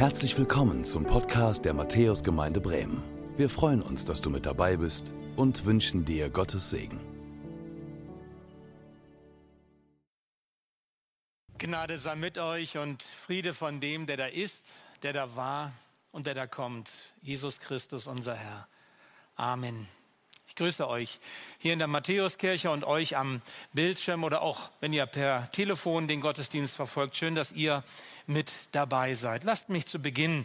Herzlich willkommen zum Podcast der Matthäusgemeinde Bremen. Wir freuen uns, dass du mit dabei bist und wünschen dir Gottes Segen. Gnade sei mit euch und Friede von dem, der da ist, der da war und der da kommt. Jesus Christus, unser Herr. Amen. Grüße euch hier in der Matthäuskirche und euch am Bildschirm oder auch, wenn ihr per Telefon den Gottesdienst verfolgt. Schön, dass ihr mit dabei seid. Lasst mich zu Beginn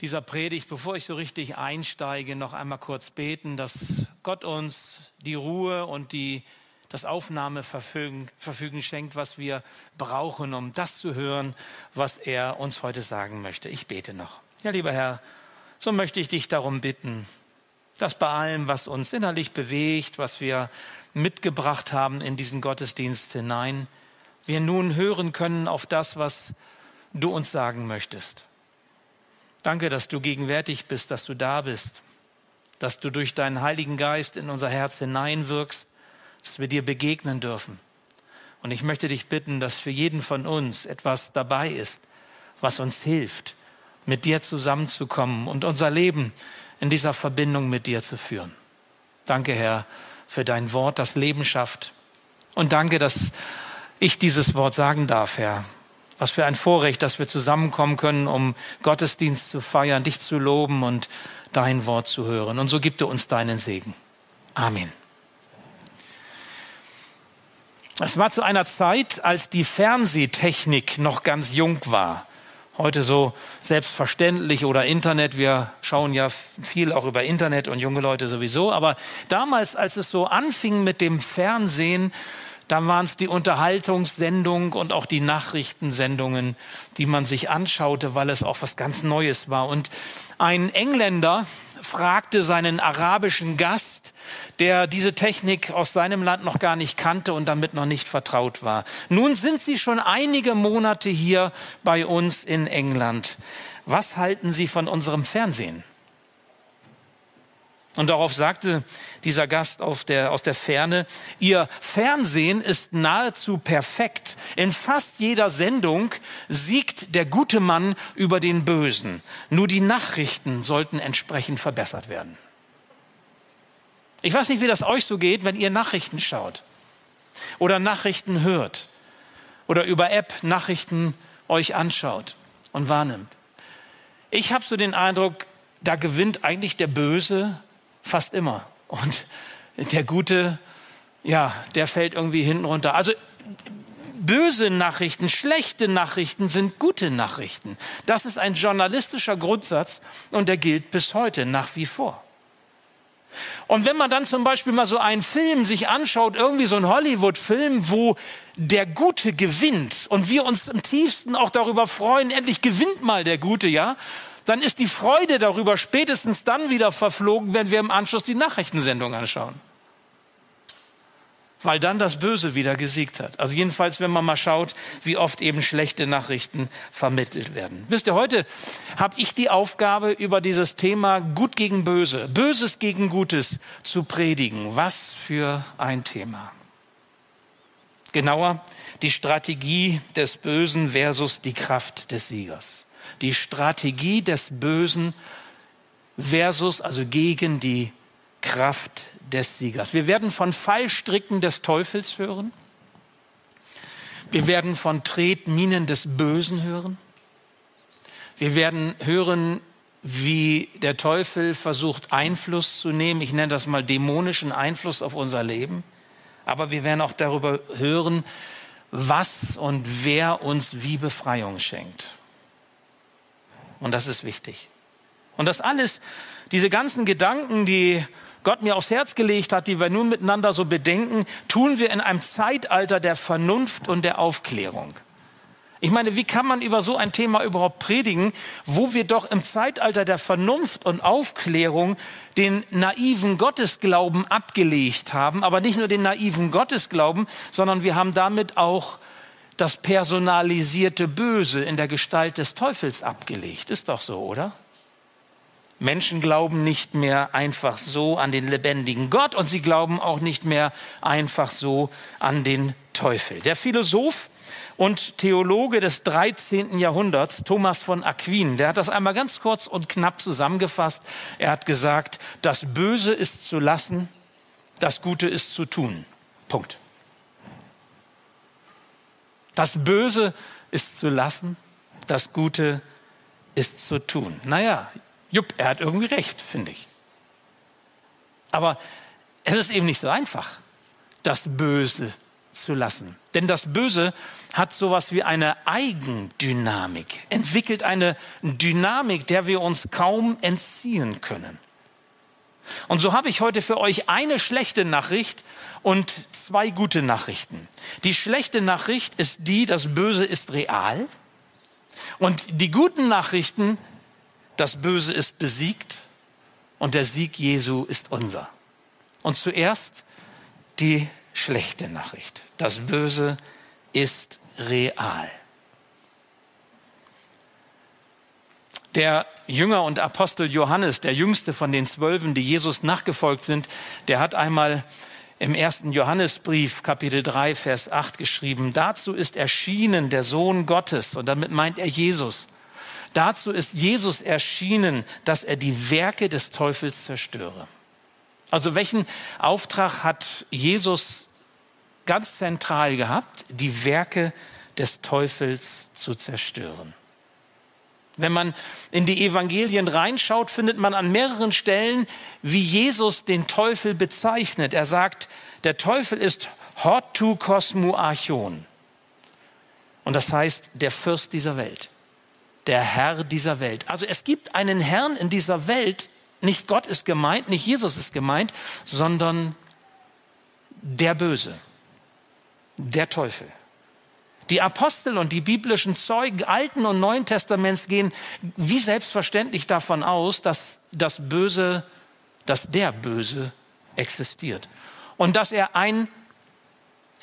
dieser Predigt, bevor ich so richtig einsteige, noch einmal kurz beten, dass Gott uns die Ruhe und die, das Aufnahmeverfügen Verfügen schenkt, was wir brauchen, um das zu hören, was er uns heute sagen möchte. Ich bete noch. Ja, lieber Herr, so möchte ich dich darum bitten, dass bei allem, was uns innerlich bewegt, was wir mitgebracht haben in diesen Gottesdienst hinein, wir nun hören können auf das, was du uns sagen möchtest. Danke, dass du gegenwärtig bist, dass du da bist, dass du durch deinen Heiligen Geist in unser Herz hineinwirkst, dass wir dir begegnen dürfen. Und ich möchte dich bitten, dass für jeden von uns etwas dabei ist, was uns hilft, mit dir zusammenzukommen und unser Leben in dieser Verbindung mit dir zu führen. Danke, Herr, für dein Wort, das Leben schafft. Und danke, dass ich dieses Wort sagen darf, Herr. Was für ein Vorrecht, dass wir zusammenkommen können, um Gottesdienst zu feiern, dich zu loben und dein Wort zu hören. Und so gib du uns deinen Segen. Amen. Es war zu einer Zeit, als die Fernsehtechnik noch ganz jung war heute so selbstverständlich oder Internet. Wir schauen ja viel auch über Internet und junge Leute sowieso. Aber damals, als es so anfing mit dem Fernsehen, da waren es die Unterhaltungssendung und auch die Nachrichtensendungen, die man sich anschaute, weil es auch was ganz Neues war. Und ein Engländer fragte seinen arabischen Gast, der diese Technik aus seinem Land noch gar nicht kannte und damit noch nicht vertraut war. Nun sind Sie schon einige Monate hier bei uns in England. Was halten Sie von unserem Fernsehen? Und darauf sagte dieser Gast der, aus der Ferne, Ihr Fernsehen ist nahezu perfekt. In fast jeder Sendung siegt der gute Mann über den Bösen. Nur die Nachrichten sollten entsprechend verbessert werden. Ich weiß nicht, wie das euch so geht, wenn ihr Nachrichten schaut oder Nachrichten hört oder über App Nachrichten euch anschaut und wahrnimmt. Ich habe so den Eindruck, da gewinnt eigentlich der Böse fast immer und der Gute, ja, der fällt irgendwie hinten runter. Also böse Nachrichten, schlechte Nachrichten sind gute Nachrichten. Das ist ein journalistischer Grundsatz und der gilt bis heute nach wie vor. Und wenn man dann zum Beispiel mal so einen Film sich anschaut, irgendwie so ein Hollywood-Film, wo der Gute gewinnt und wir uns im tiefsten auch darüber freuen, endlich gewinnt mal der Gute, ja, dann ist die Freude darüber spätestens dann wieder verflogen, wenn wir im Anschluss die Nachrichtensendung anschauen weil dann das Böse wieder gesiegt hat. Also jedenfalls, wenn man mal schaut, wie oft eben schlechte Nachrichten vermittelt werden. Wisst ihr, heute habe ich die Aufgabe, über dieses Thema Gut gegen Böse, Böses gegen Gutes zu predigen. Was für ein Thema. Genauer, die Strategie des Bösen versus die Kraft des Siegers. Die Strategie des Bösen versus, also gegen die Kraft des Siegers. Wir werden von Fallstricken des Teufels hören. Wir werden von Tretminen des Bösen hören. Wir werden hören, wie der Teufel versucht, Einfluss zu nehmen. Ich nenne das mal dämonischen Einfluss auf unser Leben. Aber wir werden auch darüber hören, was und wer uns wie Befreiung schenkt. Und das ist wichtig. Und das alles, diese ganzen Gedanken, die Gott mir aufs Herz gelegt hat, die wir nun miteinander so bedenken, tun wir in einem Zeitalter der Vernunft und der Aufklärung. Ich meine, wie kann man über so ein Thema überhaupt predigen, wo wir doch im Zeitalter der Vernunft und Aufklärung den naiven Gottesglauben abgelegt haben, aber nicht nur den naiven Gottesglauben, sondern wir haben damit auch das personalisierte Böse in der Gestalt des Teufels abgelegt. Ist doch so, oder? Menschen glauben nicht mehr einfach so an den lebendigen Gott und sie glauben auch nicht mehr einfach so an den Teufel. Der Philosoph und Theologe des 13. Jahrhunderts, Thomas von Aquin, der hat das einmal ganz kurz und knapp zusammengefasst. Er hat gesagt, das Böse ist zu lassen, das Gute ist zu tun. Punkt. Das Böse ist zu lassen, das Gute ist zu tun. Naja, Jupp, er hat irgendwie recht, finde ich. Aber es ist eben nicht so einfach, das Böse zu lassen. Denn das Böse hat sowas wie eine Eigendynamik, entwickelt eine Dynamik, der wir uns kaum entziehen können. Und so habe ich heute für euch eine schlechte Nachricht und zwei gute Nachrichten. Die schlechte Nachricht ist die, das Böse ist real. Und die guten Nachrichten, das Böse ist besiegt und der Sieg Jesu ist unser. Und zuerst die schlechte Nachricht. Das Böse ist real. Der Jünger und Apostel Johannes, der jüngste von den Zwölfen, die Jesus nachgefolgt sind, der hat einmal im ersten Johannesbrief, Kapitel 3, Vers 8 geschrieben, dazu ist erschienen der Sohn Gottes, und damit meint er Jesus. Dazu ist Jesus erschienen, dass er die Werke des Teufels zerstöre. Also welchen Auftrag hat Jesus ganz zentral gehabt? Die Werke des Teufels zu zerstören. Wenn man in die Evangelien reinschaut, findet man an mehreren Stellen, wie Jesus den Teufel bezeichnet. Er sagt, der Teufel ist Hortu Kosmu Archon. Und das heißt, der Fürst dieser Welt, der Herr dieser Welt. Also es gibt einen Herrn in dieser Welt, nicht Gott ist gemeint, nicht Jesus ist gemeint, sondern der Böse, der Teufel. Die Apostel und die biblischen Zeugen Alten und Neuen Testaments gehen wie selbstverständlich davon aus, dass das Böse, dass der Böse existiert. Und dass er ein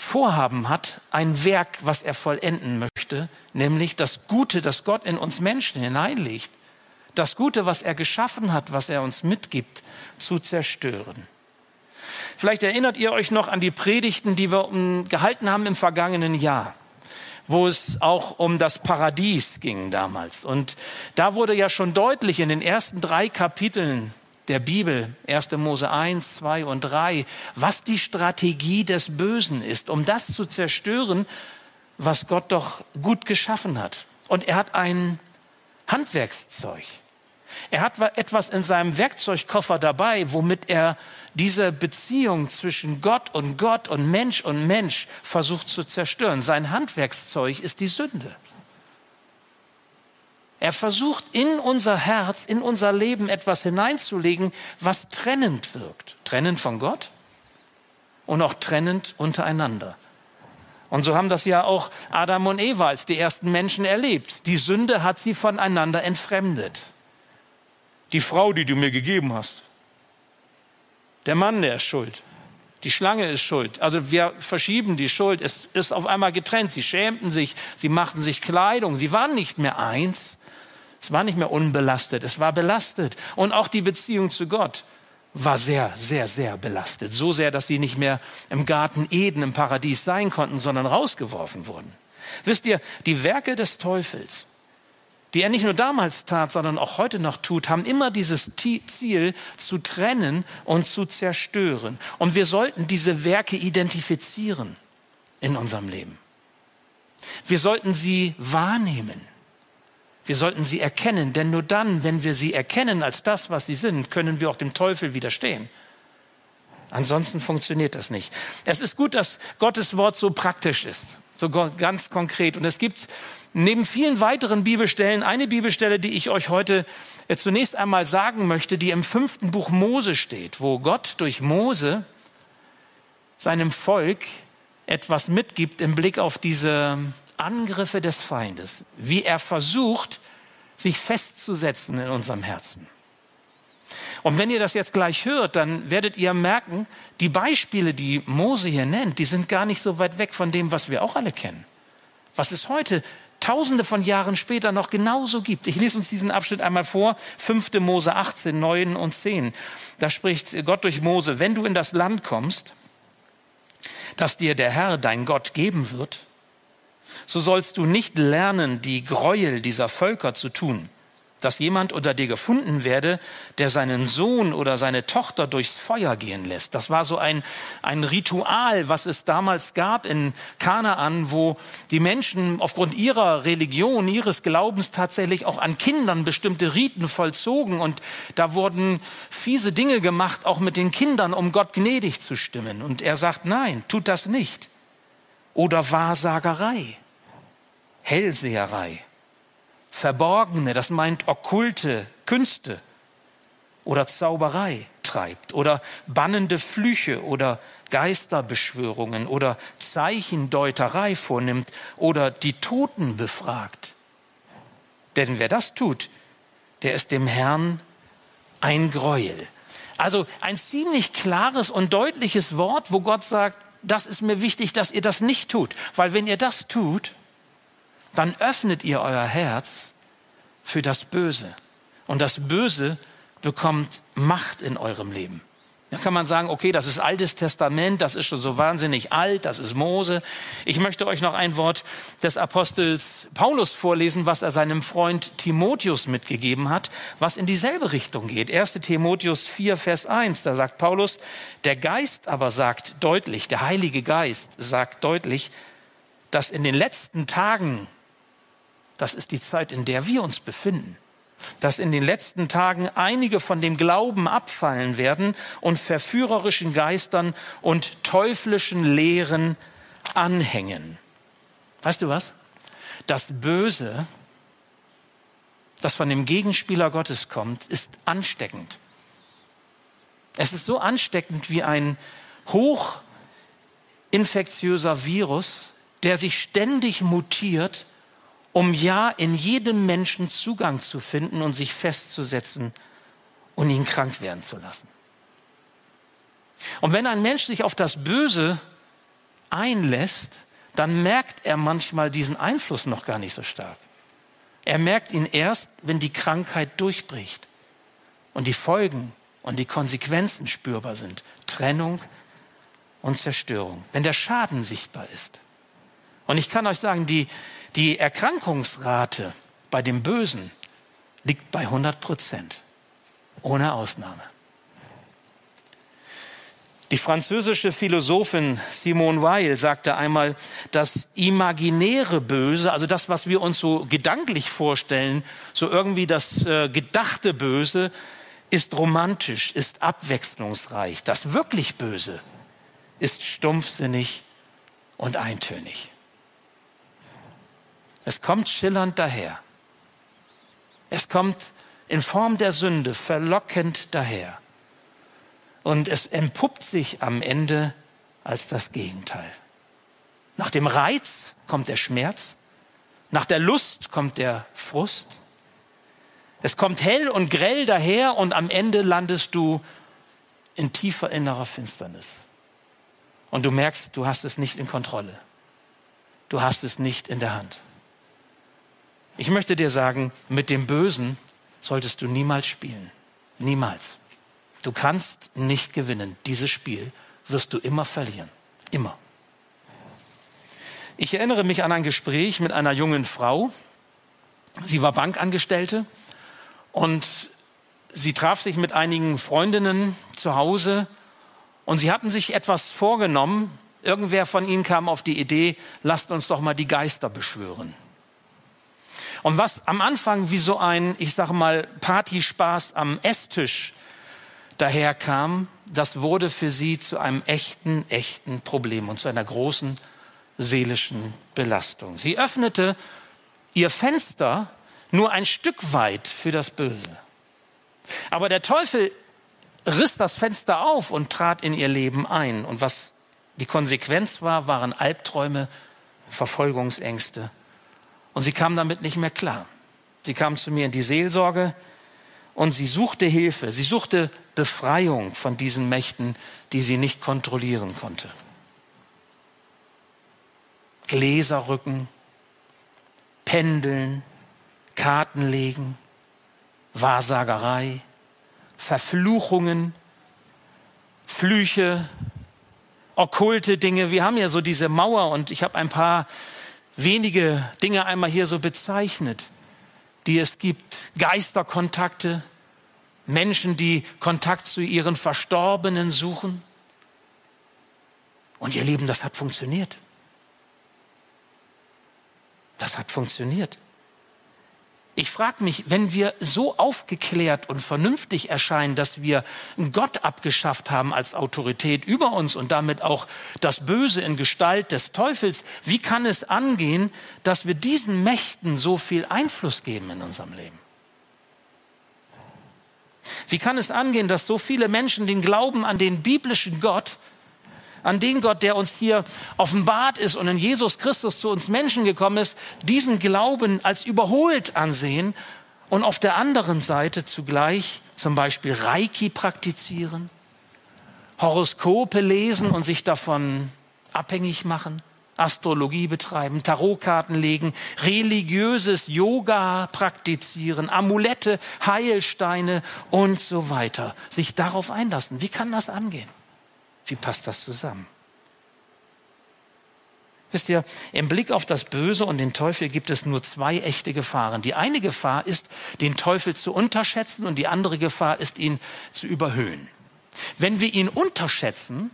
Vorhaben hat, ein Werk, was er vollenden möchte, nämlich das Gute, das Gott in uns Menschen hineinlegt, das Gute, was er geschaffen hat, was er uns mitgibt, zu zerstören. Vielleicht erinnert ihr euch noch an die Predigten, die wir gehalten haben im vergangenen Jahr wo es auch um das Paradies ging damals. Und da wurde ja schon deutlich in den ersten drei Kapiteln der Bibel, 1. Mose 1, 2 und 3, was die Strategie des Bösen ist, um das zu zerstören, was Gott doch gut geschaffen hat. Und er hat ein Handwerkszeug. Er hat etwas in seinem Werkzeugkoffer dabei, womit er diese Beziehung zwischen Gott und Gott und Mensch und Mensch versucht zu zerstören. Sein Handwerkszeug ist die Sünde. Er versucht in unser Herz, in unser Leben etwas hineinzulegen, was trennend wirkt. Trennend von Gott und auch trennend untereinander. Und so haben das ja auch Adam und Eva als die ersten Menschen erlebt. Die Sünde hat sie voneinander entfremdet. Die Frau, die du mir gegeben hast, der Mann, der ist schuld. Die Schlange ist schuld. Also wir verschieben die Schuld. Es ist auf einmal getrennt. Sie schämten sich, sie machten sich Kleidung. Sie waren nicht mehr eins. Es war nicht mehr unbelastet. Es war belastet. Und auch die Beziehung zu Gott war sehr, sehr, sehr belastet. So sehr, dass sie nicht mehr im Garten Eden, im Paradies sein konnten, sondern rausgeworfen wurden. Wisst ihr, die Werke des Teufels, die er nicht nur damals tat, sondern auch heute noch tut, haben immer dieses Ziel zu trennen und zu zerstören. Und wir sollten diese Werke identifizieren in unserem Leben. Wir sollten sie wahrnehmen. Wir sollten sie erkennen, denn nur dann, wenn wir sie erkennen als das, was sie sind, können wir auch dem Teufel widerstehen. Ansonsten funktioniert das nicht. Es ist gut, dass Gottes Wort so praktisch ist, so ganz konkret. Und es gibt neben vielen weiteren Bibelstellen eine Bibelstelle, die ich euch heute zunächst einmal sagen möchte, die im fünften Buch Mose steht, wo Gott durch Mose seinem Volk etwas mitgibt im Blick auf diese Angriffe des Feindes, wie er versucht, sich festzusetzen in unserem Herzen. Und wenn ihr das jetzt gleich hört, dann werdet ihr merken, die Beispiele, die Mose hier nennt, die sind gar nicht so weit weg von dem, was wir auch alle kennen. Was ist heute tausende von Jahren später noch genauso gibt. Ich lese uns diesen Abschnitt einmal vor, 5. Mose 18, 9 und 10. Da spricht Gott durch Mose, wenn du in das Land kommst, das dir der Herr, dein Gott, geben wird, so sollst du nicht lernen, die Gräuel dieser Völker zu tun dass jemand unter dir gefunden werde, der seinen Sohn oder seine Tochter durchs Feuer gehen lässt. Das war so ein, ein Ritual, was es damals gab in Kanaan, wo die Menschen aufgrund ihrer Religion, ihres Glaubens tatsächlich auch an Kindern bestimmte Riten vollzogen. Und da wurden fiese Dinge gemacht, auch mit den Kindern, um Gott gnädig zu stimmen. Und er sagt, nein, tut das nicht. Oder Wahrsagerei, Hellseherei. Verborgene, das meint okkulte Künste. Oder Zauberei treibt. Oder bannende Flüche oder Geisterbeschwörungen. Oder Zeichendeuterei vornimmt. Oder die Toten befragt. Denn wer das tut, der ist dem Herrn ein Gräuel. Also ein ziemlich klares und deutliches Wort, wo Gott sagt, das ist mir wichtig, dass ihr das nicht tut. Weil wenn ihr das tut, dann öffnet ihr euer Herz für das Böse. Und das Böse bekommt Macht in eurem Leben. Da kann man sagen, okay, das ist Altes Testament, das ist schon so wahnsinnig alt, das ist Mose. Ich möchte euch noch ein Wort des Apostels Paulus vorlesen, was er seinem Freund Timotheus mitgegeben hat, was in dieselbe Richtung geht. 1. Timotheus 4, Vers 1, da sagt Paulus, der Geist aber sagt deutlich, der Heilige Geist sagt deutlich, dass in den letzten Tagen das ist die Zeit, in der wir uns befinden, dass in den letzten Tagen einige von dem Glauben abfallen werden und verführerischen Geistern und teuflischen Lehren anhängen. Weißt du was? Das Böse, das von dem Gegenspieler Gottes kommt, ist ansteckend. Es ist so ansteckend wie ein hochinfektiöser Virus, der sich ständig mutiert um ja in jedem Menschen Zugang zu finden und sich festzusetzen und ihn krank werden zu lassen. Und wenn ein Mensch sich auf das Böse einlässt, dann merkt er manchmal diesen Einfluss noch gar nicht so stark. Er merkt ihn erst, wenn die Krankheit durchbricht und die Folgen und die Konsequenzen spürbar sind. Trennung und Zerstörung, wenn der Schaden sichtbar ist. Und ich kann euch sagen, die, die Erkrankungsrate bei dem Bösen liegt bei 100 Prozent, ohne Ausnahme. Die französische Philosophin Simone Weil sagte einmal, das imaginäre Böse, also das, was wir uns so gedanklich vorstellen, so irgendwie das äh, gedachte Böse, ist romantisch, ist abwechslungsreich. Das wirklich Böse ist stumpfsinnig und eintönig. Es kommt schillernd daher. Es kommt in Form der Sünde verlockend daher. Und es entpuppt sich am Ende als das Gegenteil. Nach dem Reiz kommt der Schmerz, nach der Lust kommt der Frust. Es kommt hell und grell daher und am Ende landest du in tiefer innerer Finsternis. Und du merkst, du hast es nicht in Kontrolle. Du hast es nicht in der Hand. Ich möchte dir sagen, mit dem Bösen solltest du niemals spielen. Niemals. Du kannst nicht gewinnen. Dieses Spiel wirst du immer verlieren. Immer. Ich erinnere mich an ein Gespräch mit einer jungen Frau. Sie war Bankangestellte und sie traf sich mit einigen Freundinnen zu Hause und sie hatten sich etwas vorgenommen. Irgendwer von ihnen kam auf die Idee, lasst uns doch mal die Geister beschwören. Und was am Anfang wie so ein, ich sage mal, Partyspaß am Esstisch daherkam, das wurde für sie zu einem echten, echten Problem und zu einer großen seelischen Belastung. Sie öffnete ihr Fenster nur ein Stück weit für das Böse. Aber der Teufel riss das Fenster auf und trat in ihr Leben ein. Und was die Konsequenz war, waren Albträume, Verfolgungsängste und sie kam damit nicht mehr klar. Sie kam zu mir in die Seelsorge und sie suchte Hilfe. Sie suchte Befreiung von diesen Mächten, die sie nicht kontrollieren konnte. Gläserrücken, Pendeln, Karten legen, Wahrsagerei, Verfluchungen, Flüche, okkulte Dinge. Wir haben ja so diese Mauer und ich habe ein paar wenige Dinge einmal hier so bezeichnet, die es gibt. Geisterkontakte, Menschen, die Kontakt zu ihren Verstorbenen suchen. Und ihr Lieben, das hat funktioniert. Das hat funktioniert. Ich frage mich, wenn wir so aufgeklärt und vernünftig erscheinen, dass wir Gott abgeschafft haben als Autorität über uns und damit auch das Böse in Gestalt des Teufels, wie kann es angehen, dass wir diesen Mächten so viel Einfluss geben in unserem Leben? Wie kann es angehen, dass so viele Menschen den Glauben an den biblischen Gott an den Gott, der uns hier offenbart ist und in Jesus Christus zu uns Menschen gekommen ist, diesen Glauben als überholt ansehen und auf der anderen Seite zugleich zum Beispiel Reiki praktizieren, Horoskope lesen und sich davon abhängig machen, Astrologie betreiben, Tarotkarten legen, religiöses Yoga praktizieren, Amulette, Heilsteine und so weiter, sich darauf einlassen. Wie kann das angehen? Wie passt das zusammen? Wisst ihr, im Blick auf das Böse und den Teufel gibt es nur zwei echte Gefahren. Die eine Gefahr ist, den Teufel zu unterschätzen und die andere Gefahr ist, ihn zu überhöhen. Wenn wir ihn unterschätzen,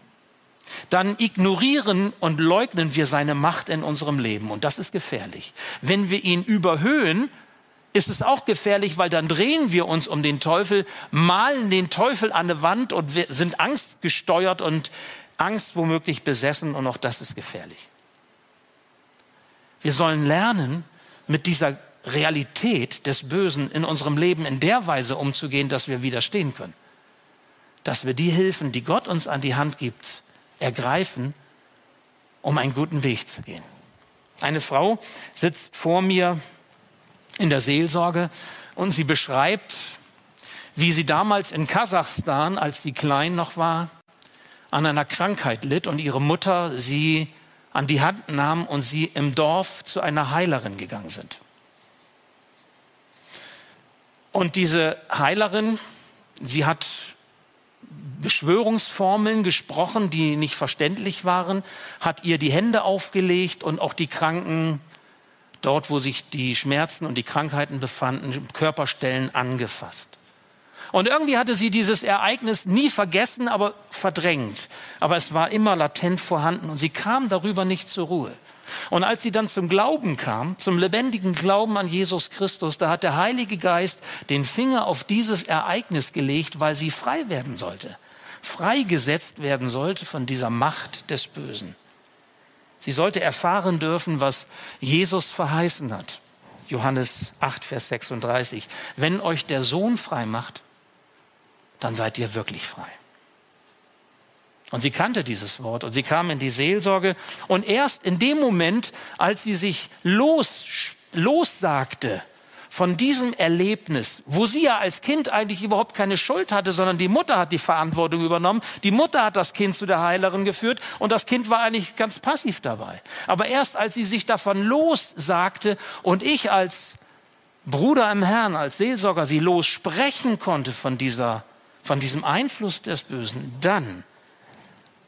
dann ignorieren und leugnen wir seine Macht in unserem Leben und das ist gefährlich. Wenn wir ihn überhöhen, ist es auch gefährlich, weil dann drehen wir uns um den Teufel, malen den Teufel an eine Wand und sind angstgesteuert und Angst womöglich besessen und auch das ist gefährlich. Wir sollen lernen, mit dieser Realität des Bösen in unserem Leben in der Weise umzugehen, dass wir widerstehen können. Dass wir die Hilfen, die Gott uns an die Hand gibt, ergreifen, um einen guten Weg zu gehen. Eine Frau sitzt vor mir in der Seelsorge und sie beschreibt, wie sie damals in Kasachstan, als sie klein noch war, an einer Krankheit litt und ihre Mutter sie an die Hand nahm und sie im Dorf zu einer Heilerin gegangen sind. Und diese Heilerin, sie hat Beschwörungsformeln gesprochen, die nicht verständlich waren, hat ihr die Hände aufgelegt und auch die Kranken dort, wo sich die Schmerzen und die Krankheiten befanden, Körperstellen angefasst. Und irgendwie hatte sie dieses Ereignis nie vergessen, aber verdrängt. Aber es war immer latent vorhanden und sie kam darüber nicht zur Ruhe. Und als sie dann zum Glauben kam, zum lebendigen Glauben an Jesus Christus, da hat der Heilige Geist den Finger auf dieses Ereignis gelegt, weil sie frei werden sollte, freigesetzt werden sollte von dieser Macht des Bösen. Sie sollte erfahren dürfen, was Jesus verheißen hat. Johannes 8, Vers 36. Wenn euch der Sohn frei macht, dann seid ihr wirklich frei. Und sie kannte dieses Wort und sie kam in die Seelsorge und erst in dem Moment, als sie sich los, lossagte von diesem Erlebnis, wo sie ja als Kind eigentlich überhaupt keine Schuld hatte, sondern die Mutter hat die Verantwortung übernommen. Die Mutter hat das Kind zu der Heilerin geführt und das Kind war eigentlich ganz passiv dabei. Aber erst als sie sich davon lossagte und ich als Bruder im Herrn, als Seelsorger sie lossprechen konnte von dieser, von diesem Einfluss des Bösen, dann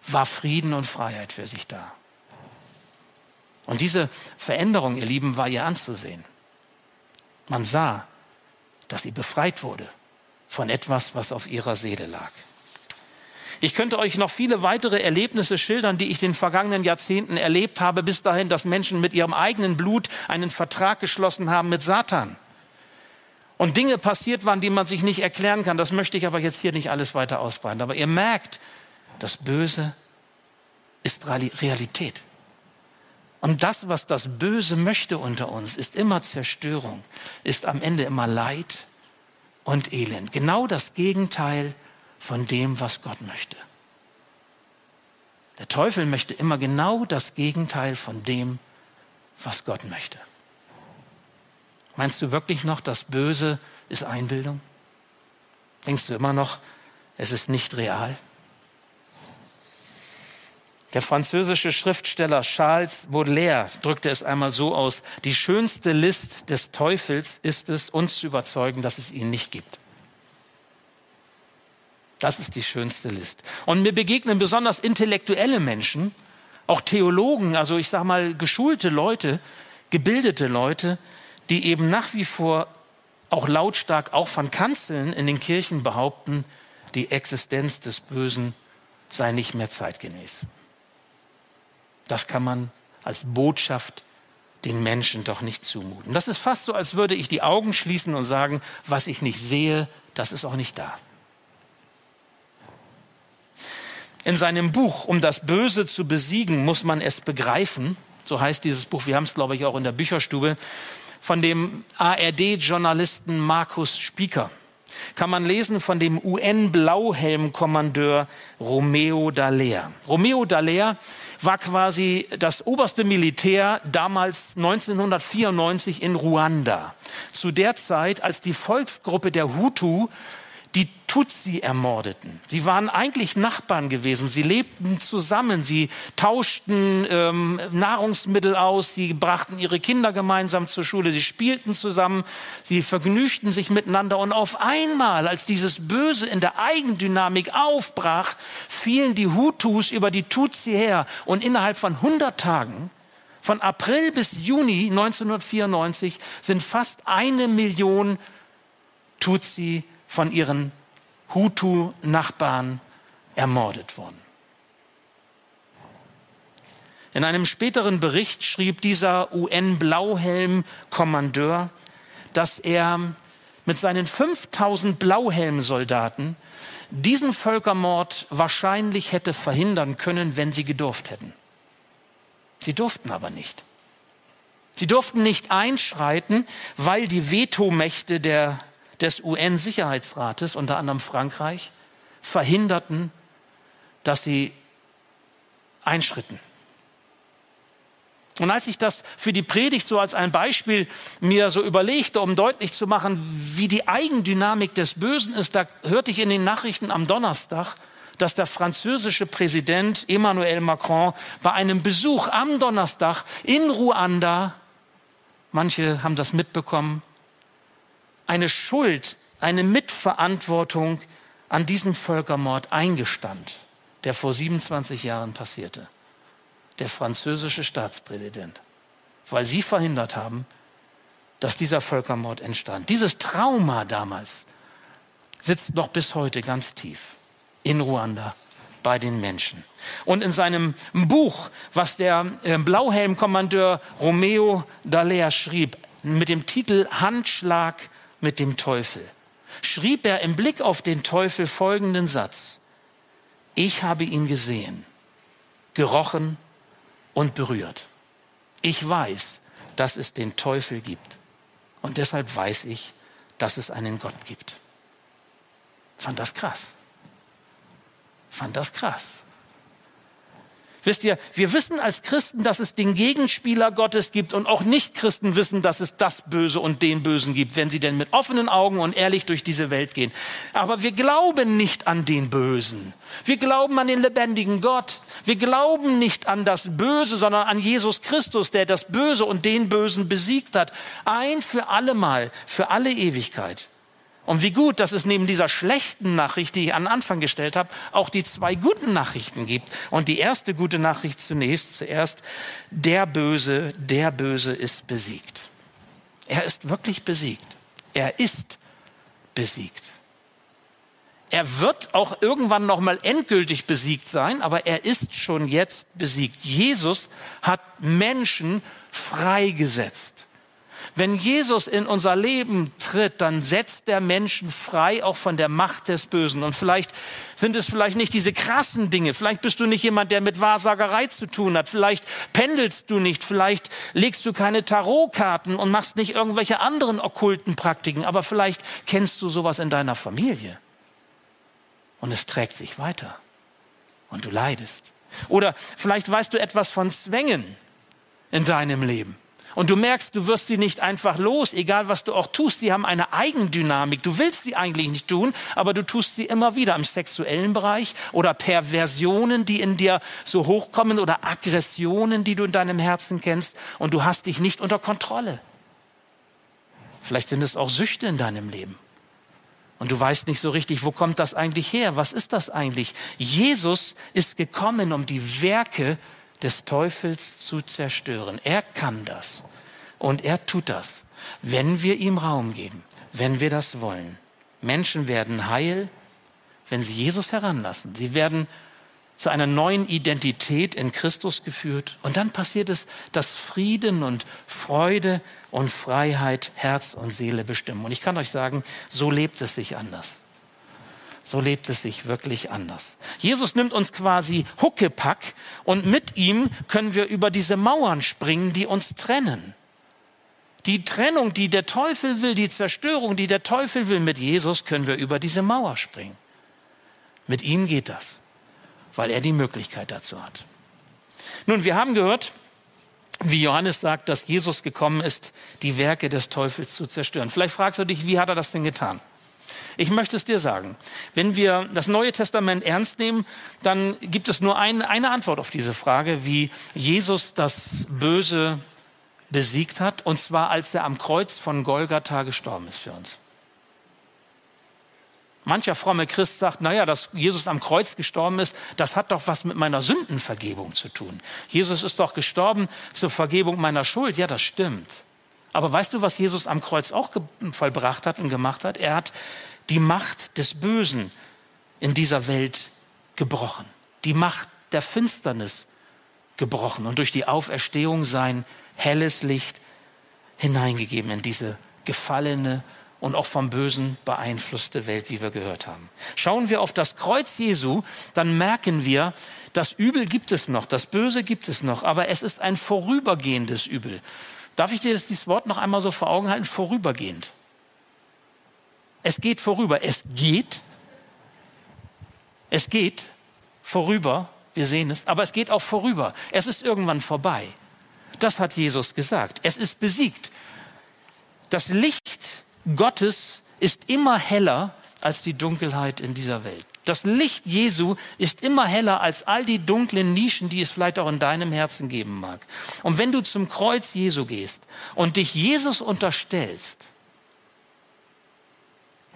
war Frieden und Freiheit für sich da. Und diese Veränderung, ihr Lieben, war ihr anzusehen. Man sah, dass sie befreit wurde von etwas, was auf ihrer Seele lag. Ich könnte euch noch viele weitere Erlebnisse schildern, die ich in den vergangenen Jahrzehnten erlebt habe, bis dahin, dass Menschen mit ihrem eigenen Blut einen Vertrag geschlossen haben mit Satan. Und Dinge passiert waren, die man sich nicht erklären kann. Das möchte ich aber jetzt hier nicht alles weiter ausbreiten. Aber ihr merkt, das Böse ist Realität. Und das, was das Böse möchte unter uns, ist immer Zerstörung, ist am Ende immer Leid und Elend. Genau das Gegenteil von dem, was Gott möchte. Der Teufel möchte immer genau das Gegenteil von dem, was Gott möchte. Meinst du wirklich noch, das Böse ist Einbildung? Denkst du immer noch, es ist nicht real? Der französische Schriftsteller Charles Baudelaire drückte es einmal so aus, die schönste List des Teufels ist es, uns zu überzeugen, dass es ihn nicht gibt. Das ist die schönste List. Und mir begegnen besonders intellektuelle Menschen, auch Theologen, also ich sage mal geschulte Leute, gebildete Leute, die eben nach wie vor auch lautstark, auch von Kanzeln in den Kirchen behaupten, die Existenz des Bösen sei nicht mehr zeitgemäß. Das kann man als Botschaft den Menschen doch nicht zumuten. Das ist fast so, als würde ich die Augen schließen und sagen, was ich nicht sehe, das ist auch nicht da. In seinem Buch, um das Böse zu besiegen, muss man es begreifen. So heißt dieses Buch, wir haben es, glaube ich, auch in der Bücherstube, von dem ARD-Journalisten Markus Spieker. Kann man lesen von dem UN-Blauhelm-Kommandeur Romeo Dallaire. Romeo Dallaire war quasi das oberste Militär damals 1994 in Ruanda. Zu der Zeit, als die Volksgruppe der Hutu die Tutsi ermordeten. Sie waren eigentlich Nachbarn gewesen. Sie lebten zusammen. Sie tauschten ähm, Nahrungsmittel aus. Sie brachten ihre Kinder gemeinsam zur Schule. Sie spielten zusammen. Sie vergnügten sich miteinander. Und auf einmal, als dieses Böse in der Eigendynamik aufbrach, fielen die Hutus über die Tutsi her. Und innerhalb von 100 Tagen von April bis Juni 1994 sind fast eine Million Tutsi von ihren Hutu-Nachbarn ermordet worden. In einem späteren Bericht schrieb dieser UN-Blauhelm-Kommandeur, dass er mit seinen 5000 Blauhelm-Soldaten diesen Völkermord wahrscheinlich hätte verhindern können, wenn sie gedurft hätten. Sie durften aber nicht. Sie durften nicht einschreiten, weil die Vetomächte der des UN-Sicherheitsrates, unter anderem Frankreich, verhinderten, dass sie einschritten. Und als ich das für die Predigt so als ein Beispiel mir so überlegte, um deutlich zu machen, wie die Eigendynamik des Bösen ist, da hörte ich in den Nachrichten am Donnerstag, dass der französische Präsident Emmanuel Macron bei einem Besuch am Donnerstag in Ruanda, manche haben das mitbekommen, eine Schuld, eine Mitverantwortung an diesem Völkermord eingestand, der vor 27 Jahren passierte. Der französische Staatspräsident. Weil sie verhindert haben, dass dieser Völkermord entstand. Dieses Trauma damals sitzt noch bis heute ganz tief in Ruanda bei den Menschen. Und in seinem Buch, was der äh, Blauhelmkommandeur Romeo Dallaire schrieb, mit dem Titel Handschlag mit dem Teufel, schrieb er im Blick auf den Teufel folgenden Satz. Ich habe ihn gesehen, gerochen und berührt. Ich weiß, dass es den Teufel gibt. Und deshalb weiß ich, dass es einen Gott gibt. Fand das krass. Fand das krass. Wisst ihr, wir wissen als Christen, dass es den Gegenspieler Gottes gibt und auch Nicht-Christen wissen, dass es das Böse und den Bösen gibt, wenn sie denn mit offenen Augen und ehrlich durch diese Welt gehen. Aber wir glauben nicht an den Bösen. Wir glauben an den lebendigen Gott. Wir glauben nicht an das Böse, sondern an Jesus Christus, der das Böse und den Bösen besiegt hat. Ein für allemal, für alle Ewigkeit. Und wie gut, dass es neben dieser schlechten Nachricht, die ich an Anfang gestellt habe, auch die zwei guten Nachrichten gibt. Und die erste gute Nachricht zunächst, zuerst, der Böse, der Böse ist besiegt. Er ist wirklich besiegt. Er ist besiegt. Er wird auch irgendwann noch mal endgültig besiegt sein, aber er ist schon jetzt besiegt. Jesus hat Menschen freigesetzt. Wenn Jesus in unser Leben tritt, dann setzt der Menschen frei, auch von der Macht des Bösen. Und vielleicht sind es vielleicht nicht diese krassen Dinge. Vielleicht bist du nicht jemand, der mit Wahrsagerei zu tun hat. Vielleicht pendelst du nicht. Vielleicht legst du keine Tarotkarten und machst nicht irgendwelche anderen okkulten Praktiken. Aber vielleicht kennst du sowas in deiner Familie. Und es trägt sich weiter. Und du leidest. Oder vielleicht weißt du etwas von Zwängen in deinem Leben. Und du merkst, du wirst sie nicht einfach los, egal was du auch tust. Sie haben eine Eigendynamik. Du willst sie eigentlich nicht tun, aber du tust sie immer wieder im sexuellen Bereich oder Perversionen, die in dir so hochkommen oder Aggressionen, die du in deinem Herzen kennst und du hast dich nicht unter Kontrolle. Vielleicht sind es auch Süchte in deinem Leben. Und du weißt nicht so richtig, wo kommt das eigentlich her? Was ist das eigentlich? Jesus ist gekommen, um die Werke des Teufels zu zerstören. Er kann das. Und er tut das, wenn wir ihm Raum geben, wenn wir das wollen. Menschen werden heil, wenn sie Jesus heranlassen. Sie werden zu einer neuen Identität in Christus geführt. Und dann passiert es, dass Frieden und Freude und Freiheit Herz und Seele bestimmen. Und ich kann euch sagen, so lebt es sich anders. So lebt es sich wirklich anders. Jesus nimmt uns quasi Huckepack und mit ihm können wir über diese Mauern springen, die uns trennen. Die Trennung, die der Teufel will, die Zerstörung, die der Teufel will, mit Jesus können wir über diese Mauer springen. Mit ihm geht das, weil er die Möglichkeit dazu hat. Nun, wir haben gehört, wie Johannes sagt, dass Jesus gekommen ist, die Werke des Teufels zu zerstören. Vielleicht fragst du dich, wie hat er das denn getan? Ich möchte es dir sagen. Wenn wir das Neue Testament ernst nehmen, dann gibt es nur ein, eine Antwort auf diese Frage, wie Jesus das Böse besiegt hat, und zwar als er am Kreuz von Golgatha gestorben ist für uns. Mancher fromme Christ sagt, naja, dass Jesus am Kreuz gestorben ist, das hat doch was mit meiner Sündenvergebung zu tun. Jesus ist doch gestorben zur Vergebung meiner Schuld. Ja, das stimmt. Aber weißt du, was Jesus am Kreuz auch vollbracht hat und gemacht hat? Er hat die Macht des Bösen in dieser Welt gebrochen, die Macht der Finsternis gebrochen und durch die Auferstehung sein helles Licht hineingegeben in diese gefallene und auch vom Bösen beeinflusste Welt, wie wir gehört haben. Schauen wir auf das Kreuz Jesu, dann merken wir, das Übel gibt es noch, das Böse gibt es noch, aber es ist ein vorübergehendes Übel. Darf ich dir das, dieses Wort noch einmal so vor Augen halten? Vorübergehend. Es geht vorüber. Es geht. Es geht vorüber. Wir sehen es. Aber es geht auch vorüber. Es ist irgendwann vorbei. Das hat Jesus gesagt. Es ist besiegt. Das Licht Gottes ist immer heller als die Dunkelheit in dieser Welt. Das Licht Jesu ist immer heller als all die dunklen Nischen, die es vielleicht auch in deinem Herzen geben mag. Und wenn du zum Kreuz Jesu gehst und dich Jesus unterstellst,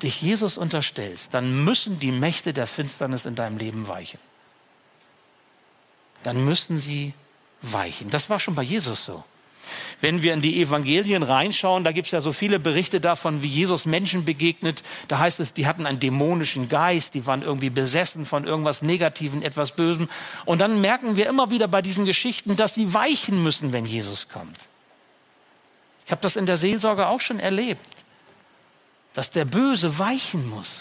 dich Jesus unterstellst, dann müssen die Mächte der Finsternis in deinem Leben weichen. Dann müssen sie weichen. Das war schon bei Jesus so. Wenn wir in die Evangelien reinschauen, da gibt es ja so viele Berichte davon, wie Jesus Menschen begegnet. Da heißt es, die hatten einen dämonischen Geist, die waren irgendwie besessen von irgendwas Negativen, etwas Bösem. Und dann merken wir immer wieder bei diesen Geschichten, dass sie weichen müssen, wenn Jesus kommt. Ich habe das in der Seelsorge auch schon erlebt dass der Böse weichen muss,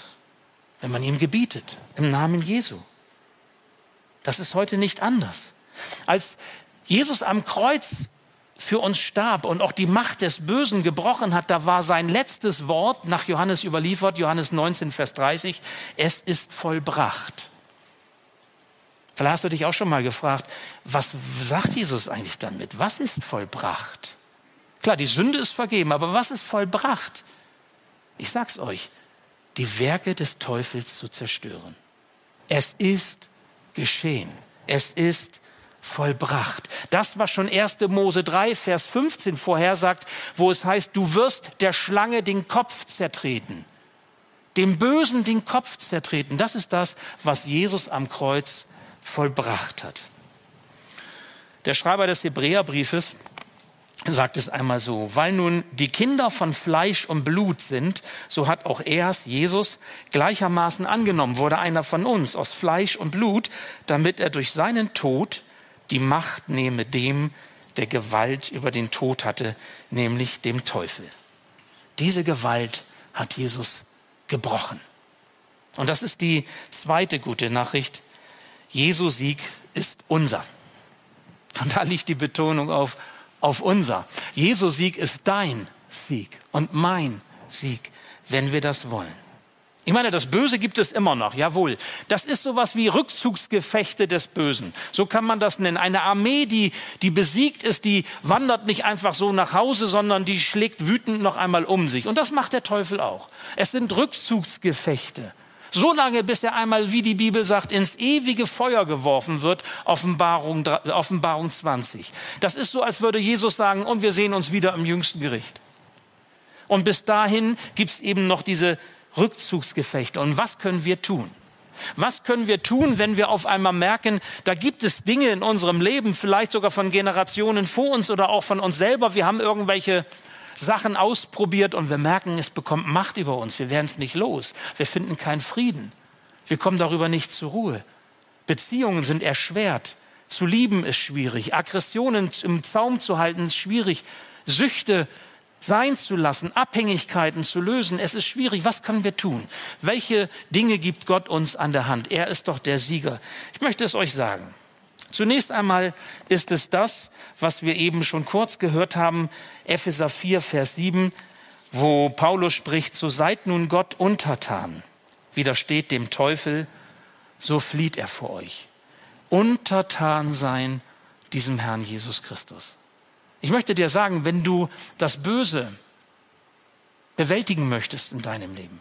wenn man ihm gebietet, im Namen Jesu. Das ist heute nicht anders. Als Jesus am Kreuz für uns starb und auch die Macht des Bösen gebrochen hat, da war sein letztes Wort nach Johannes überliefert, Johannes 19, Vers 30, es ist vollbracht. Vielleicht hast du dich auch schon mal gefragt, was sagt Jesus eigentlich damit? Was ist vollbracht? Klar, die Sünde ist vergeben, aber was ist vollbracht? Ich sag's euch, die Werke des Teufels zu zerstören. Es ist geschehen. Es ist vollbracht. Das, was schon 1. Mose 3, Vers 15 vorhersagt, wo es heißt, du wirst der Schlange den Kopf zertreten. Dem Bösen den Kopf zertreten. Das ist das, was Jesus am Kreuz vollbracht hat. Der Schreiber des Hebräerbriefes sagt es einmal so, weil nun die Kinder von Fleisch und Blut sind, so hat auch er, Jesus, gleichermaßen angenommen, wurde einer von uns aus Fleisch und Blut, damit er durch seinen Tod die Macht nehme dem, der Gewalt über den Tod hatte, nämlich dem Teufel. Diese Gewalt hat Jesus gebrochen. Und das ist die zweite gute Nachricht. Jesu Sieg ist unser. Und da liegt die Betonung auf auf unser. Jesu Sieg ist dein Sieg und mein Sieg, wenn wir das wollen. Ich meine, das Böse gibt es immer noch, jawohl. Das ist sowas wie Rückzugsgefechte des Bösen. So kann man das nennen. Eine Armee, die, die besiegt ist, die wandert nicht einfach so nach Hause, sondern die schlägt wütend noch einmal um sich. Und das macht der Teufel auch. Es sind Rückzugsgefechte. So lange, bis er einmal, wie die Bibel sagt, ins ewige Feuer geworfen wird, Offenbarung, Offenbarung 20. Das ist so, als würde Jesus sagen, und wir sehen uns wieder im jüngsten Gericht. Und bis dahin gibt es eben noch diese Rückzugsgefechte. Und was können wir tun? Was können wir tun, wenn wir auf einmal merken, da gibt es Dinge in unserem Leben, vielleicht sogar von Generationen vor uns oder auch von uns selber. Wir haben irgendwelche Sachen ausprobiert und wir merken, es bekommt Macht über uns. Wir werden es nicht los. Wir finden keinen Frieden. Wir kommen darüber nicht zur Ruhe. Beziehungen sind erschwert. Zu lieben ist schwierig. Aggressionen im Zaum zu halten ist schwierig. Süchte sein zu lassen, Abhängigkeiten zu lösen. Es ist schwierig. Was können wir tun? Welche Dinge gibt Gott uns an der Hand? Er ist doch der Sieger. Ich möchte es euch sagen. Zunächst einmal ist es das, was wir eben schon kurz gehört haben, Epheser 4, Vers 7, wo Paulus spricht, so seid nun Gott untertan, widersteht dem Teufel, so flieht er vor euch. Untertan sein diesem Herrn Jesus Christus. Ich möchte dir sagen, wenn du das Böse bewältigen möchtest in deinem Leben,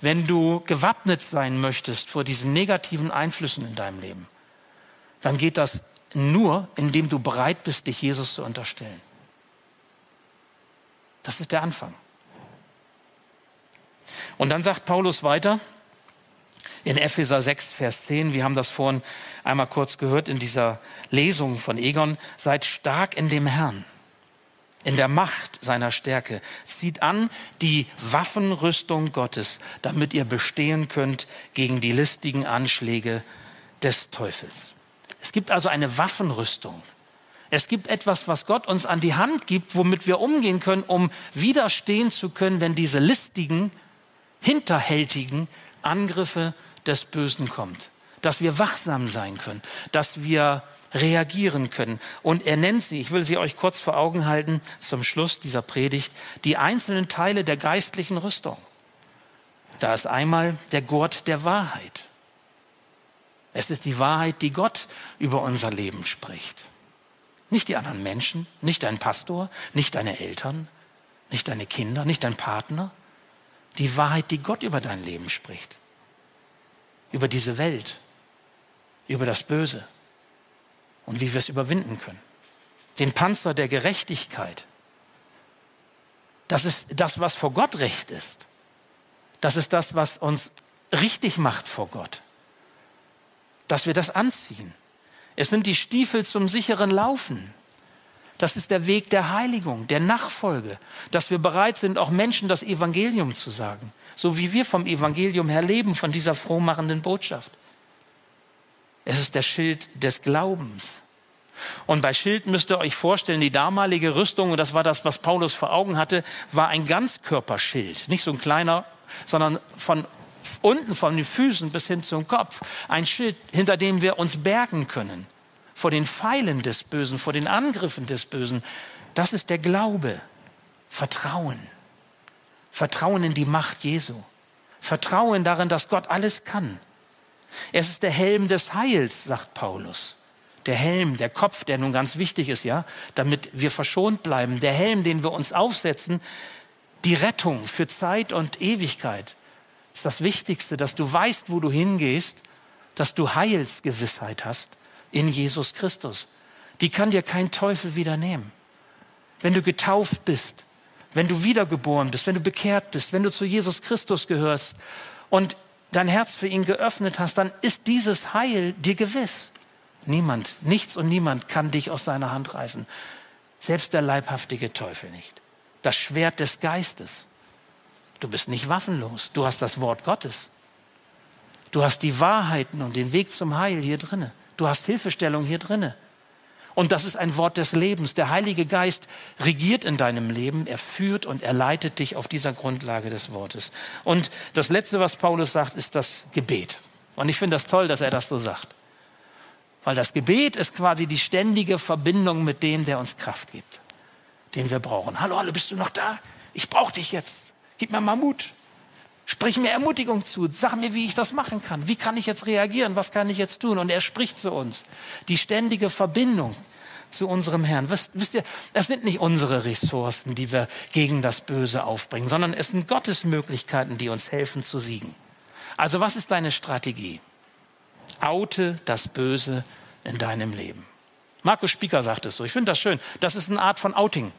wenn du gewappnet sein möchtest vor diesen negativen Einflüssen in deinem Leben, dann geht das nur, indem du bereit bist, dich Jesus zu unterstellen. Das ist der Anfang. Und dann sagt Paulus weiter in Epheser 6, Vers 10, wir haben das vorhin einmal kurz gehört in dieser Lesung von Egon, seid stark in dem Herrn, in der Macht seiner Stärke. Zieht an die Waffenrüstung Gottes, damit ihr bestehen könnt gegen die listigen Anschläge des Teufels. Es gibt also eine Waffenrüstung. Es gibt etwas, was Gott uns an die Hand gibt, womit wir umgehen können, um widerstehen zu können, wenn diese listigen, hinterhältigen Angriffe des Bösen kommt dass wir wachsam sein können, dass wir reagieren können. Und er nennt sie, ich will sie euch kurz vor Augen halten, zum Schluss dieser Predigt, die einzelnen Teile der geistlichen Rüstung. Da ist einmal der Gurt der Wahrheit. Es ist die Wahrheit, die Gott über unser Leben spricht. Nicht die anderen Menschen, nicht dein Pastor, nicht deine Eltern, nicht deine Kinder, nicht dein Partner. Die Wahrheit, die Gott über dein Leben spricht. Über diese Welt, über das Böse und wie wir es überwinden können. Den Panzer der Gerechtigkeit. Das ist das, was vor Gott recht ist. Das ist das, was uns richtig macht vor Gott. Dass wir das anziehen. Es sind die Stiefel zum sicheren Laufen. Das ist der Weg der Heiligung, der Nachfolge, dass wir bereit sind, auch Menschen das Evangelium zu sagen, so wie wir vom Evangelium her leben, von dieser frohmachenden Botschaft. Es ist der Schild des Glaubens. Und bei Schild müsst ihr euch vorstellen, die damalige Rüstung, und das war das, was Paulus vor Augen hatte, war ein Ganzkörperschild. Nicht so ein kleiner, sondern von unten von den Füßen bis hin zum Kopf. Ein Schild, hinter dem wir uns bergen können. Vor den Pfeilen des Bösen, vor den Angriffen des Bösen. Das ist der Glaube. Vertrauen. Vertrauen in die Macht Jesu. Vertrauen darin, dass Gott alles kann. Es ist der Helm des Heils, sagt Paulus. Der Helm, der Kopf, der nun ganz wichtig ist, ja, damit wir verschont bleiben. Der Helm, den wir uns aufsetzen, die Rettung für Zeit und Ewigkeit ist das Wichtigste, dass du weißt, wo du hingehst, dass du Heilsgewissheit hast in Jesus Christus. Die kann dir kein Teufel wieder nehmen. Wenn du getauft bist, wenn du wiedergeboren bist, wenn du bekehrt bist, wenn du zu Jesus Christus gehörst und dein Herz für ihn geöffnet hast, dann ist dieses Heil dir gewiss. Niemand, nichts und niemand kann dich aus seiner Hand reißen. Selbst der leibhaftige Teufel nicht. Das Schwert des Geistes. Du bist nicht waffenlos. Du hast das Wort Gottes. Du hast die Wahrheiten und den Weg zum Heil hier drinne. Du hast Hilfestellung hier drinne. Und das ist ein Wort des Lebens. Der Heilige Geist regiert in deinem Leben. Er führt und er leitet dich auf dieser Grundlage des Wortes. Und das Letzte, was Paulus sagt, ist das Gebet. Und ich finde das toll, dass er das so sagt. Weil das Gebet ist quasi die ständige Verbindung mit dem, der uns Kraft gibt, den wir brauchen. Hallo, hallo, bist du noch da? Ich brauche dich jetzt. Gib mir mal Mut. Sprich mir Ermutigung zu. Sag mir, wie ich das machen kann. Wie kann ich jetzt reagieren? Was kann ich jetzt tun? Und er spricht zu uns. Die ständige Verbindung zu unserem Herrn. Wisst, wisst ihr, es sind nicht unsere Ressourcen, die wir gegen das Böse aufbringen, sondern es sind Gottes Möglichkeiten, die uns helfen zu siegen. Also was ist deine Strategie? Oute das Böse in deinem Leben. Markus Spieker sagt es so. Ich finde das schön. Das ist eine Art von Outing.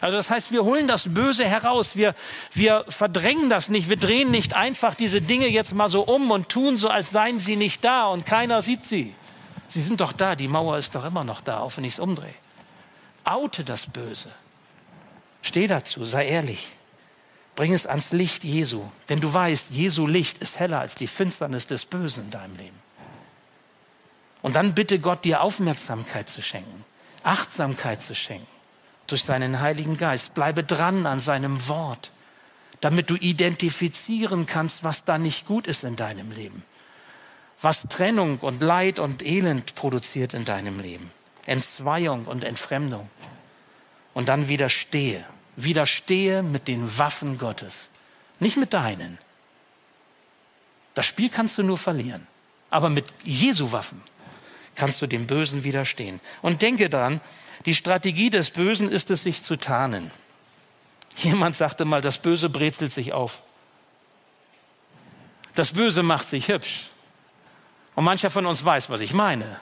Also das heißt, wir holen das Böse heraus. Wir, wir verdrängen das nicht. Wir drehen nicht einfach diese Dinge jetzt mal so um und tun so, als seien sie nicht da und keiner sieht sie. Sie sind doch da. Die Mauer ist doch immer noch da, auch wenn ich es umdrehe. Oute das Böse. Steh dazu, sei ehrlich. Bring es ans Licht Jesu. Denn du weißt, Jesu Licht ist heller als die Finsternis des Bösen in deinem Leben. Und dann bitte Gott, dir Aufmerksamkeit zu schenken, Achtsamkeit zu schenken durch seinen Heiligen Geist. Bleibe dran an seinem Wort, damit du identifizieren kannst, was da nicht gut ist in deinem Leben. Was Trennung und Leid und Elend produziert in deinem Leben. Entzweiung und Entfremdung. Und dann widerstehe. Widerstehe mit den Waffen Gottes. Nicht mit deinen. Das Spiel kannst du nur verlieren. Aber mit Jesu Waffen kannst du dem Bösen widerstehen. Und denke daran, die Strategie des Bösen ist es, sich zu tarnen. Jemand sagte mal, das Böse brezelt sich auf. Das Böse macht sich hübsch. Und mancher von uns weiß, was ich meine.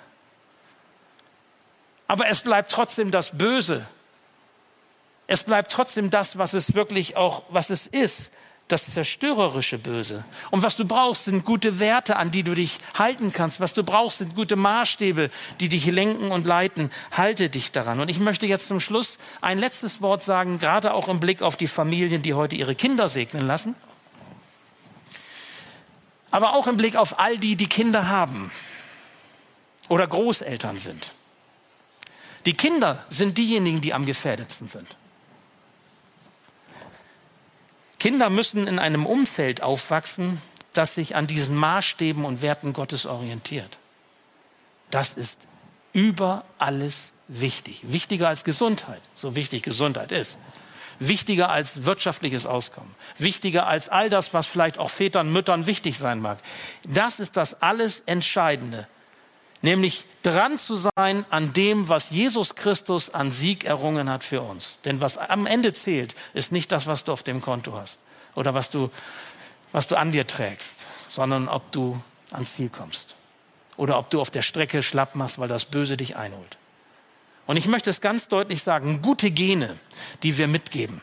Aber es bleibt trotzdem das Böse. Es bleibt trotzdem das, was es wirklich auch, was es ist das zerstörerische Böse. Und was du brauchst, sind gute Werte, an die du dich halten kannst. Was du brauchst, sind gute Maßstäbe, die dich lenken und leiten. Halte dich daran. Und ich möchte jetzt zum Schluss ein letztes Wort sagen, gerade auch im Blick auf die Familien, die heute ihre Kinder segnen lassen. Aber auch im Blick auf all die, die Kinder haben oder Großeltern sind. Die Kinder sind diejenigen, die am gefährdetsten sind. Kinder müssen in einem Umfeld aufwachsen, das sich an diesen Maßstäben und Werten Gottes orientiert. Das ist über alles wichtig. Wichtiger als Gesundheit, so wichtig Gesundheit ist. Wichtiger als wirtschaftliches Auskommen. Wichtiger als all das, was vielleicht auch Vätern, Müttern wichtig sein mag. Das ist das alles Entscheidende nämlich dran zu sein an dem, was Jesus Christus an Sieg errungen hat für uns. Denn was am Ende zählt, ist nicht das, was du auf dem Konto hast oder was du, was du an dir trägst, sondern ob du ans Ziel kommst oder ob du auf der Strecke schlapp machst, weil das Böse dich einholt. Und ich möchte es ganz deutlich sagen, gute Gene, die wir mitgeben,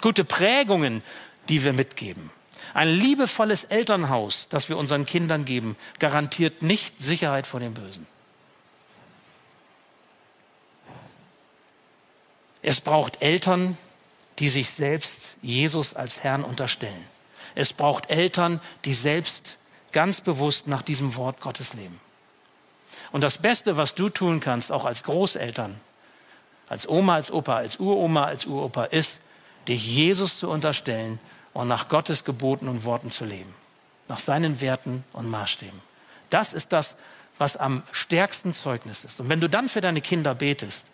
gute Prägungen, die wir mitgeben, ein liebevolles Elternhaus, das wir unseren Kindern geben, garantiert nicht Sicherheit vor dem Bösen. Es braucht Eltern, die sich selbst Jesus als Herrn unterstellen. Es braucht Eltern, die selbst ganz bewusst nach diesem Wort Gottes leben. Und das Beste, was du tun kannst, auch als Großeltern, als Oma, als Opa, als Uroma, als Uropa, ist, dich Jesus zu unterstellen und nach Gottes Geboten und Worten zu leben. Nach seinen Werten und Maßstäben. Das ist das, was am stärksten Zeugnis ist. Und wenn du dann für deine Kinder betest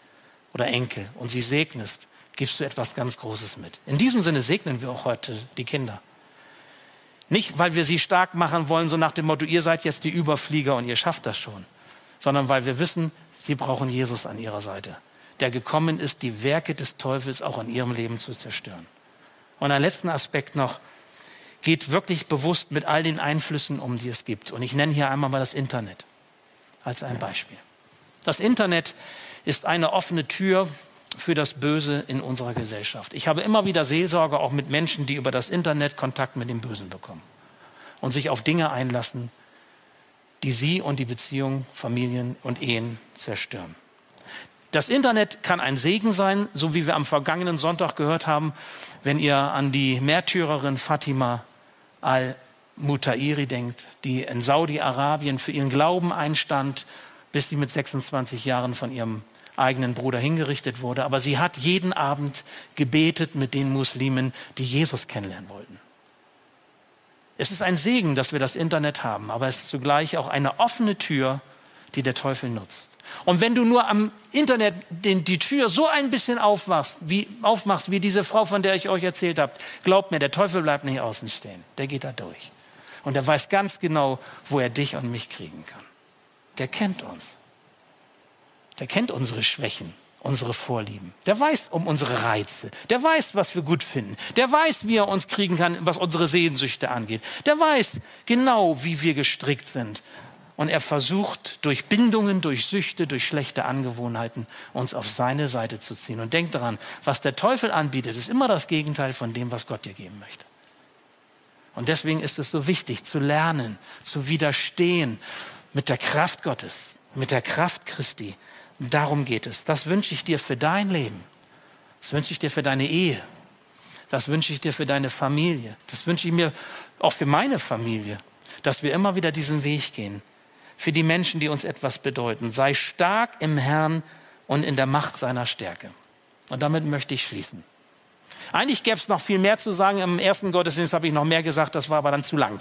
oder Enkel und sie segnest, gibst du etwas ganz Großes mit. In diesem Sinne segnen wir auch heute die Kinder. Nicht, weil wir sie stark machen wollen, so nach dem Motto, ihr seid jetzt die Überflieger und ihr schafft das schon, sondern weil wir wissen, sie brauchen Jesus an ihrer Seite, der gekommen ist, die Werke des Teufels auch in ihrem Leben zu zerstören. Und ein letzten Aspekt noch. Geht wirklich bewusst mit all den Einflüssen um, die es gibt. Und ich nenne hier einmal mal das Internet als ein Beispiel. Das Internet ist eine offene Tür für das Böse in unserer Gesellschaft. Ich habe immer wieder Seelsorge auch mit Menschen, die über das Internet Kontakt mit dem Bösen bekommen und sich auf Dinge einlassen, die sie und die Beziehungen, Familien und Ehen zerstören. Das Internet kann ein Segen sein, so wie wir am vergangenen Sonntag gehört haben, wenn ihr an die Märtyrerin Fatima al-Mutairi denkt, die in Saudi-Arabien für ihren Glauben einstand, bis sie mit 26 Jahren von ihrem eigenen Bruder hingerichtet wurde. Aber sie hat jeden Abend gebetet mit den Muslimen, die Jesus kennenlernen wollten. Es ist ein Segen, dass wir das Internet haben, aber es ist zugleich auch eine offene Tür, die der Teufel nutzt. Und wenn du nur am Internet den, die Tür so ein bisschen aufmachst wie, aufmachst, wie diese Frau, von der ich euch erzählt habe, glaubt mir, der Teufel bleibt nicht außen stehen. Der geht da durch. Und er weiß ganz genau, wo er dich und mich kriegen kann. Der kennt uns. Der kennt unsere Schwächen, unsere Vorlieben. Der weiß um unsere Reize. Der weiß, was wir gut finden. Der weiß, wie er uns kriegen kann, was unsere Sehnsüchte angeht. Der weiß genau, wie wir gestrickt sind und er versucht durch Bindungen, durch Süchte, durch schlechte Angewohnheiten uns auf seine Seite zu ziehen. Und denk daran, was der Teufel anbietet, ist immer das Gegenteil von dem, was Gott dir geben möchte. Und deswegen ist es so wichtig zu lernen, zu widerstehen mit der Kraft Gottes, mit der Kraft Christi. Darum geht es. Das wünsche ich dir für dein Leben. Das wünsche ich dir für deine Ehe. Das wünsche ich dir für deine Familie. Das wünsche ich mir auch für meine Familie, dass wir immer wieder diesen Weg gehen für die Menschen, die uns etwas bedeuten. Sei stark im Herrn und in der Macht seiner Stärke. Und damit möchte ich schließen. Eigentlich gäbe es noch viel mehr zu sagen. Im ersten Gottesdienst habe ich noch mehr gesagt, das war aber dann zu lang.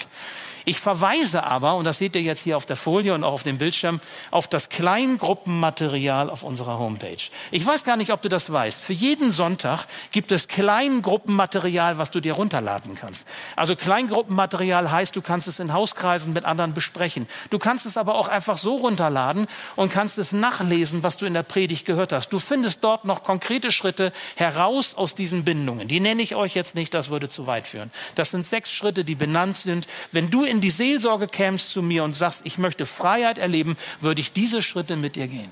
Ich verweise aber, und das seht ihr jetzt hier auf der Folie und auch auf dem Bildschirm, auf das Kleingruppenmaterial auf unserer Homepage. Ich weiß gar nicht, ob du das weißt. Für jeden Sonntag gibt es Kleingruppenmaterial, was du dir runterladen kannst. Also Kleingruppenmaterial heißt, du kannst es in Hauskreisen mit anderen besprechen. Du kannst es aber auch einfach so runterladen und kannst es nachlesen, was du in der Predigt gehört hast. Du findest dort noch konkrete Schritte heraus aus diesen Bindungen. Die nenne ich euch jetzt nicht, das würde zu weit führen. Das sind sechs Schritte, die benannt sind. Wenn du in die Seelsorge kämst zu mir und sagst, ich möchte Freiheit erleben, würde ich diese Schritte mit dir gehen.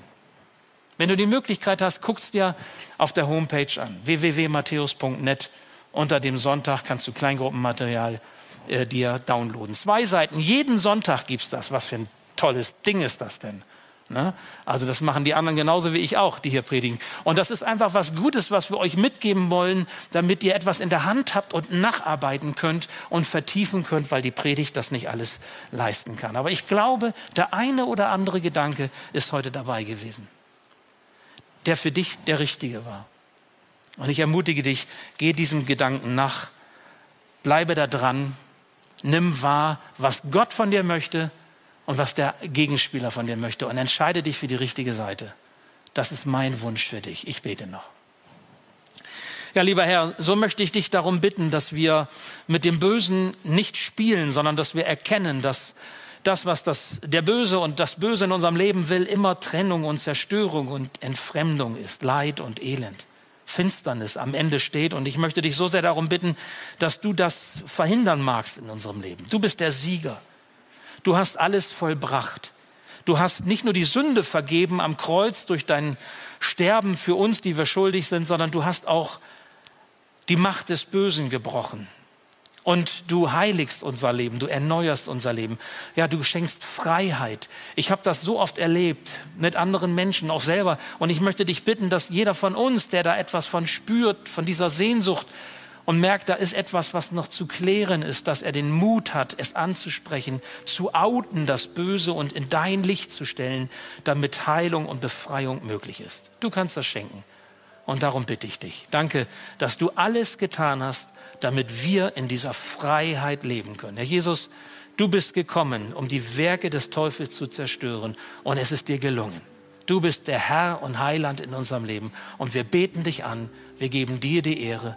Wenn du die Möglichkeit hast, guck's dir auf der Homepage an, www.matthäus.net. Unter dem Sonntag kannst du Kleingruppenmaterial äh, dir downloaden. Zwei Seiten, jeden Sonntag gibt's das. Was für ein tolles Ding ist das denn? Ne? Also das machen die anderen genauso wie ich auch, die hier predigen. Und das ist einfach was Gutes, was wir euch mitgeben wollen, damit ihr etwas in der Hand habt und nacharbeiten könnt und vertiefen könnt, weil die Predigt das nicht alles leisten kann. Aber ich glaube, der eine oder andere Gedanke ist heute dabei gewesen, der für dich der richtige war. Und ich ermutige dich, geh diesem Gedanken nach, bleibe da dran, nimm wahr, was Gott von dir möchte und was der Gegenspieler von dir möchte und entscheide dich für die richtige Seite. Das ist mein Wunsch für dich. Ich bete noch. Ja, lieber Herr, so möchte ich dich darum bitten, dass wir mit dem Bösen nicht spielen, sondern dass wir erkennen, dass das, was das, der Böse und das Böse in unserem Leben will, immer Trennung und Zerstörung und Entfremdung ist, Leid und Elend, Finsternis am Ende steht. Und ich möchte dich so sehr darum bitten, dass du das verhindern magst in unserem Leben. Du bist der Sieger. Du hast alles vollbracht. Du hast nicht nur die Sünde vergeben am Kreuz durch dein Sterben für uns, die wir schuldig sind, sondern du hast auch die Macht des Bösen gebrochen. Und du heiligst unser Leben, du erneuerst unser Leben. Ja, du schenkst Freiheit. Ich habe das so oft erlebt mit anderen Menschen, auch selber. Und ich möchte dich bitten, dass jeder von uns, der da etwas von spürt, von dieser Sehnsucht, und merkt, da ist etwas, was noch zu klären ist, dass er den Mut hat, es anzusprechen, zu outen, das Böse und in dein Licht zu stellen, damit Heilung und Befreiung möglich ist. Du kannst das schenken. Und darum bitte ich dich. Danke, dass du alles getan hast, damit wir in dieser Freiheit leben können. Herr Jesus, du bist gekommen, um die Werke des Teufels zu zerstören. Und es ist dir gelungen. Du bist der Herr und Heiland in unserem Leben. Und wir beten dich an. Wir geben dir die Ehre